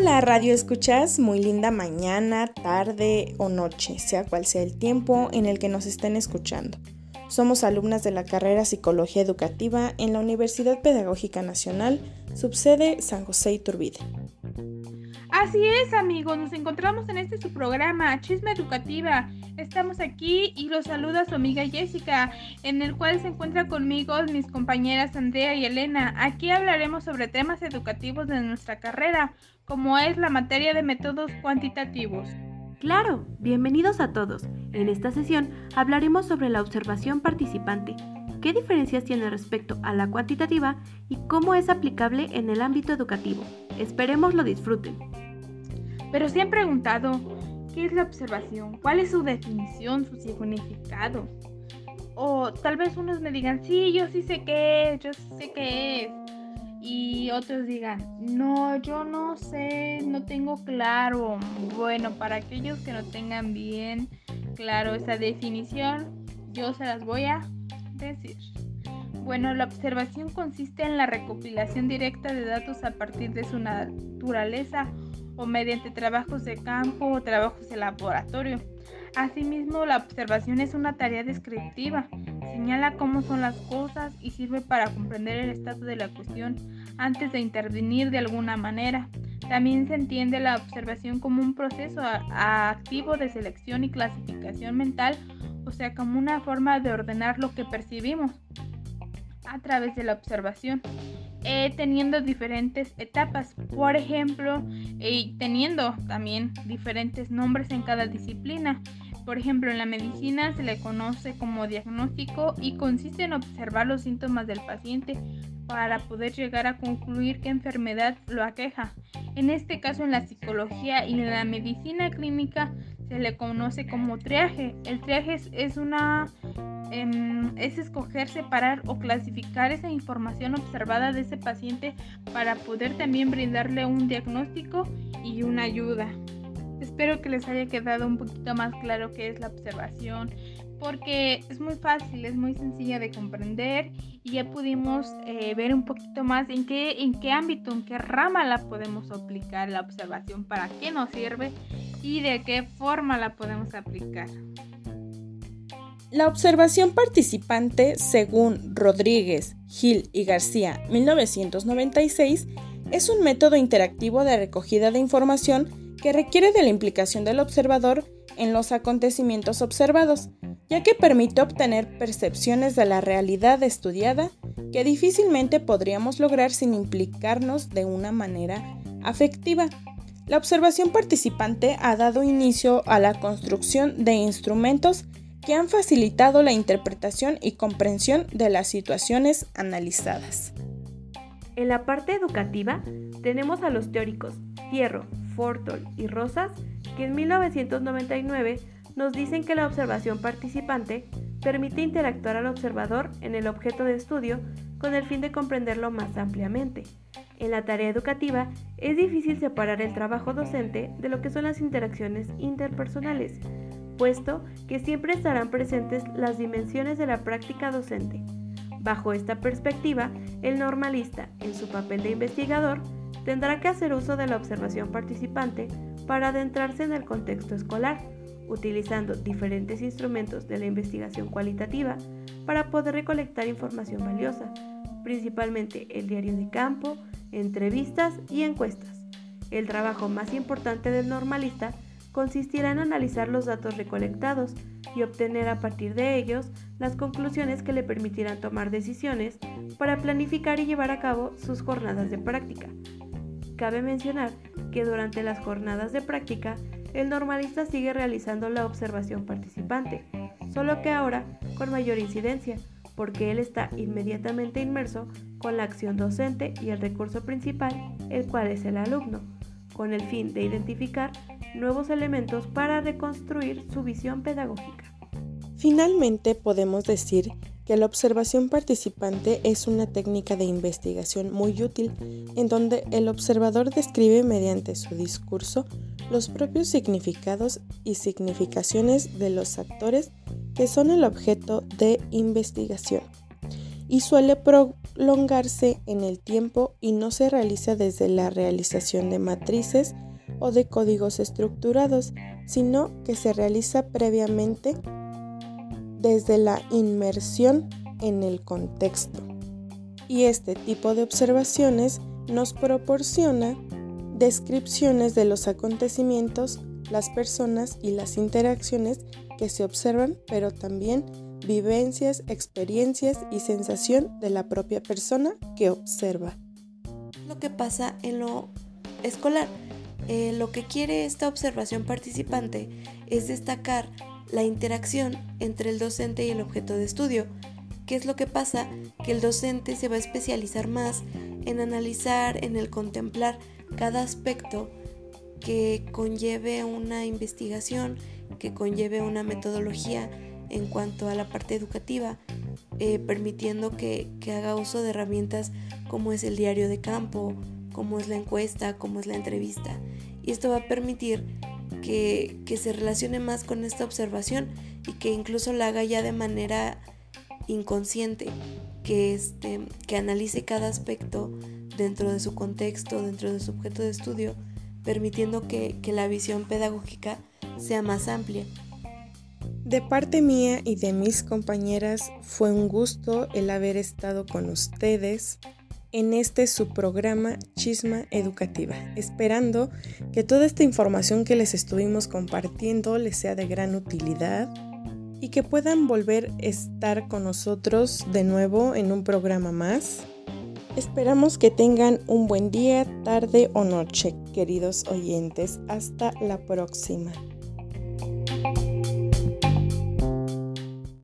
Hola Radio Escuchas, muy linda mañana, tarde o noche, sea cual sea el tiempo en el que nos estén escuchando. Somos alumnas de la carrera Psicología Educativa en la Universidad Pedagógica Nacional, subsede San José Iturbide. Así es, amigos, nos encontramos en este su programa, Chisme Educativa. Estamos aquí y los saluda su amiga Jessica, en el cual se encuentra conmigo mis compañeras Andrea y Elena. Aquí hablaremos sobre temas educativos de nuestra carrera, como es la materia de métodos cuantitativos. Claro, bienvenidos a todos. En esta sesión hablaremos sobre la observación participante, qué diferencias tiene respecto a la cuantitativa y cómo es aplicable en el ámbito educativo. Esperemos lo disfruten. Pero se han preguntado, ¿qué es la observación? ¿Cuál es su definición, su significado? O tal vez unos me digan, sí, yo sí sé qué es, yo sé qué es y otros digan, no, yo no sé, no tengo claro. Bueno, para aquellos que no tengan bien claro esa definición, yo se las voy a decir. Bueno, la observación consiste en la recopilación directa de datos a partir de su naturaleza o mediante trabajos de campo o trabajos de laboratorio. Asimismo, la observación es una tarea descriptiva, señala cómo son las cosas y sirve para comprender el estado de la cuestión antes de intervenir de alguna manera. También se entiende la observación como un proceso activo de selección y clasificación mental, o sea, como una forma de ordenar lo que percibimos a través de la observación. Eh, teniendo diferentes etapas, por ejemplo, eh, teniendo también diferentes nombres en cada disciplina. Por ejemplo, en la medicina se le conoce como diagnóstico y consiste en observar los síntomas del paciente para poder llegar a concluir qué enfermedad lo aqueja. En este caso, en la psicología y en la medicina clínica se le conoce como triaje. El triaje es, una es escoger, separar o clasificar esa información observada de ese paciente para poder también brindarle un diagnóstico y una ayuda. Espero que les haya quedado un poquito más claro qué es la observación, porque es muy fácil, es muy sencilla de comprender y ya pudimos eh, ver un poquito más en qué, en qué ámbito, en qué rama la podemos aplicar la observación, para qué nos sirve y de qué forma la podemos aplicar. La observación participante, según Rodríguez, Gil y García, 1996, es un método interactivo de recogida de información que requiere de la implicación del observador en los acontecimientos observados, ya que permite obtener percepciones de la realidad estudiada que difícilmente podríamos lograr sin implicarnos de una manera afectiva. La observación participante ha dado inicio a la construcción de instrumentos que han facilitado la interpretación y comprensión de las situaciones analizadas. En la parte educativa tenemos a los teóricos Fierro, Fortol y Rosas que en 1999 nos dicen que la observación participante permite interactuar al observador en el objeto de estudio con el fin de comprenderlo más ampliamente. En la tarea educativa es difícil separar el trabajo docente de lo que son las interacciones interpersonales, puesto que siempre estarán presentes las dimensiones de la práctica docente. Bajo esta perspectiva, el normalista, en su papel de investigador, tendrá que hacer uso de la observación participante para adentrarse en el contexto escolar, utilizando diferentes instrumentos de la investigación cualitativa para poder recolectar información valiosa, principalmente el diario de campo, entrevistas y encuestas. El trabajo más importante del normalista consistirá en analizar los datos recolectados y obtener a partir de ellos las conclusiones que le permitirán tomar decisiones para planificar y llevar a cabo sus jornadas de práctica, Cabe mencionar que durante las jornadas de práctica, el normalista sigue realizando la observación participante, solo que ahora con mayor incidencia, porque él está inmediatamente inmerso con la acción docente y el recurso principal, el cual es el alumno, con el fin de identificar nuevos elementos para reconstruir su visión pedagógica. Finalmente podemos decir que la observación participante es una técnica de investigación muy útil en donde el observador describe mediante su discurso los propios significados y significaciones de los actores que son el objeto de investigación. y suele prolongarse en el tiempo y no se realiza desde la realización de matrices o de códigos estructurados, sino que se realiza previamente desde la inmersión en el contexto. Y este tipo de observaciones nos proporciona descripciones de los acontecimientos, las personas y las interacciones que se observan, pero también vivencias, experiencias y sensación de la propia persona que observa. Lo que pasa en lo escolar. Eh, lo que quiere esta observación participante es destacar la interacción entre el docente y el objeto de estudio. ¿Qué es lo que pasa? Que el docente se va a especializar más en analizar, en el contemplar cada aspecto que conlleve una investigación, que conlleve una metodología en cuanto a la parte educativa, eh, permitiendo que, haga uso de herramientas como es el diario de campo, como es la encuesta, como es la entrevista. Y esto va a permitir que, se relacione más con esta observación y que incluso la haga ya de manera inconsciente, que, este, que analice cada aspecto dentro de su contexto, dentro de su objeto de estudio, permitiendo que la visión pedagógica sea más amplia. De parte mía y de mis compañeras fue un gusto el haber estado con ustedes en este su programa Chisma Educativa, esperando que toda esta información que les estuvimos compartiendo les sea de gran utilidad y que puedan volver a estar con nosotros de nuevo en un programa más. Esperamos que tengan un buen día, tarde o noche, queridos oyentes. Hasta la próxima.